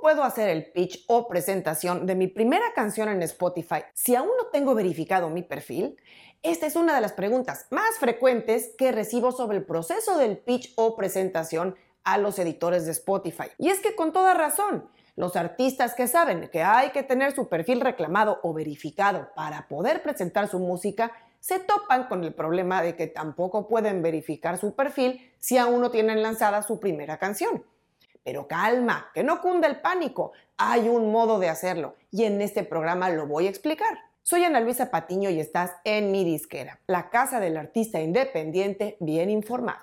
puedo hacer el pitch o presentación de mi primera canción en Spotify si aún no tengo verificado mi perfil? Esta es una de las preguntas más frecuentes que recibo sobre el proceso del pitch o presentación a los editores de Spotify. Y es que con toda razón, los artistas que saben que hay que tener su perfil reclamado o verificado para poder presentar su música se topan con el problema de que tampoco pueden verificar su perfil si aún no tienen lanzada su primera canción. Pero calma, que no cunda el pánico. Hay un modo de hacerlo y en este programa lo voy a explicar. Soy Ana Luisa Patiño y estás en mi disquera, la casa del artista independiente bien informado.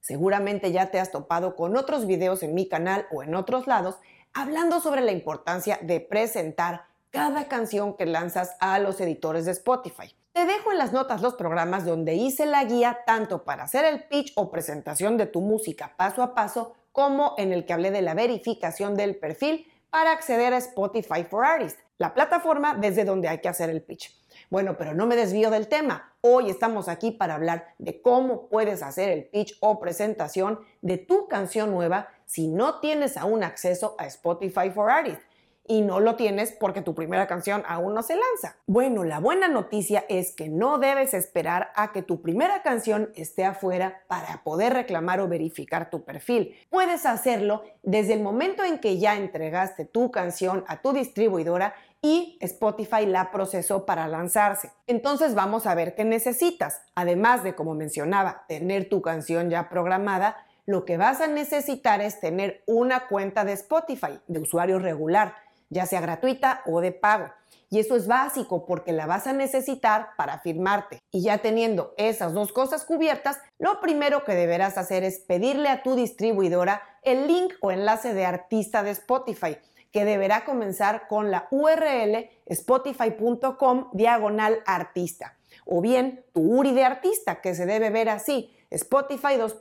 Seguramente ya te has topado con otros videos en mi canal o en otros lados hablando sobre la importancia de presentar cada canción que lanzas a los editores de Spotify. Te dejo en las notas los programas donde hice la guía tanto para hacer el pitch o presentación de tu música paso a paso, como en el que hablé de la verificación del perfil para acceder a Spotify for Artists, la plataforma desde donde hay que hacer el pitch. Bueno, pero no me desvío del tema. Hoy estamos aquí para hablar de cómo puedes hacer el pitch o presentación de tu canción nueva si no tienes aún acceso a Spotify for Artists y no lo tienes porque tu primera canción aún no se lanza. Bueno, la buena noticia es que no debes esperar a que tu primera canción esté afuera para poder reclamar o verificar tu perfil. Puedes hacerlo desde el momento en que ya entregaste tu canción a tu distribuidora y Spotify la procesó para lanzarse. Entonces vamos a ver qué necesitas. Además de, como mencionaba, tener tu canción ya programada, lo que vas a necesitar es tener una cuenta de Spotify de usuario regular ya sea gratuita o de pago. Y eso es básico porque la vas a necesitar para firmarte. Y ya teniendo esas dos cosas cubiertas, lo primero que deberás hacer es pedirle a tu distribuidora el link o enlace de artista de Spotify, que deberá comenzar con la URL spotify.com diagonal artista. O bien tu URI de artista, que se debe ver así, Spotify 2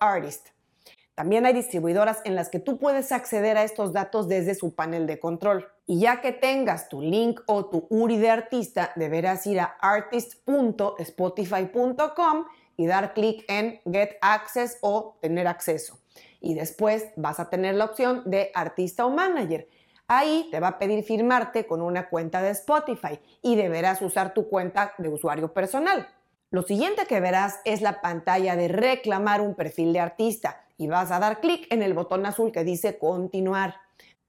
artist. También hay distribuidoras en las que tú puedes acceder a estos datos desde su panel de control. Y ya que tengas tu link o tu URI de artista, deberás ir a artist.spotify.com y dar clic en Get Access o Tener acceso. Y después vas a tener la opción de Artista o Manager. Ahí te va a pedir firmarte con una cuenta de Spotify y deberás usar tu cuenta de usuario personal. Lo siguiente que verás es la pantalla de reclamar un perfil de artista y vas a dar clic en el botón azul que dice continuar.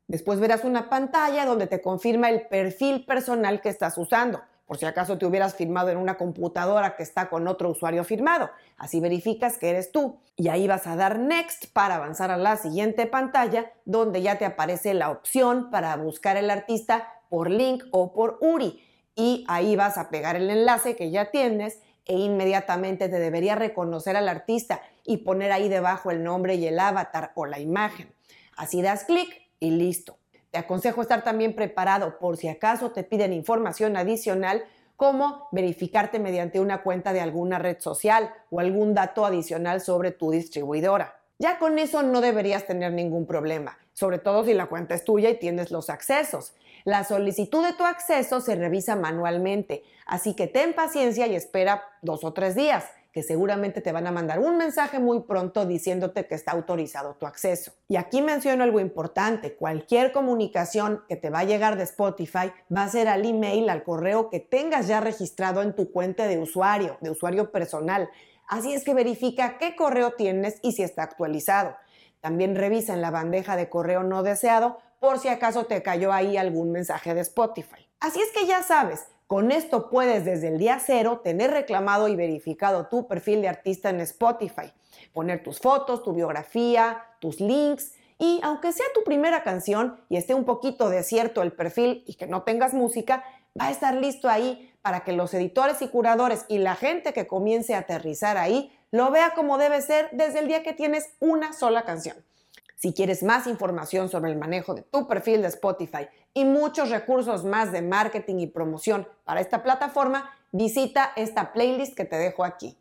Después verás una pantalla donde te confirma el perfil personal que estás usando, por si acaso te hubieras firmado en una computadora que está con otro usuario firmado. Así verificas que eres tú. Y ahí vas a dar Next para avanzar a la siguiente pantalla donde ya te aparece la opción para buscar el artista por link o por URI. Y ahí vas a pegar el enlace que ya tienes e inmediatamente te debería reconocer al artista y poner ahí debajo el nombre y el avatar o la imagen. Así das clic y listo. Te aconsejo estar también preparado por si acaso te piden información adicional como verificarte mediante una cuenta de alguna red social o algún dato adicional sobre tu distribuidora. Ya con eso no deberías tener ningún problema, sobre todo si la cuenta es tuya y tienes los accesos. La solicitud de tu acceso se revisa manualmente, así que ten paciencia y espera dos o tres días que seguramente te van a mandar un mensaje muy pronto diciéndote que está autorizado tu acceso. Y aquí menciono algo importante, cualquier comunicación que te va a llegar de Spotify va a ser al email, al correo que tengas ya registrado en tu cuenta de usuario, de usuario personal. Así es que verifica qué correo tienes y si está actualizado. También revisa en la bandeja de correo no deseado por si acaso te cayó ahí algún mensaje de Spotify. Así es que ya sabes, con esto puedes desde el día cero tener reclamado y verificado tu perfil de artista en Spotify, poner tus fotos, tu biografía, tus links y aunque sea tu primera canción y esté un poquito desierto el perfil y que no tengas música, va a estar listo ahí para que los editores y curadores y la gente que comience a aterrizar ahí lo vea como debe ser desde el día que tienes una sola canción. Si quieres más información sobre el manejo de tu perfil de Spotify y muchos recursos más de marketing y promoción para esta plataforma, visita esta playlist que te dejo aquí.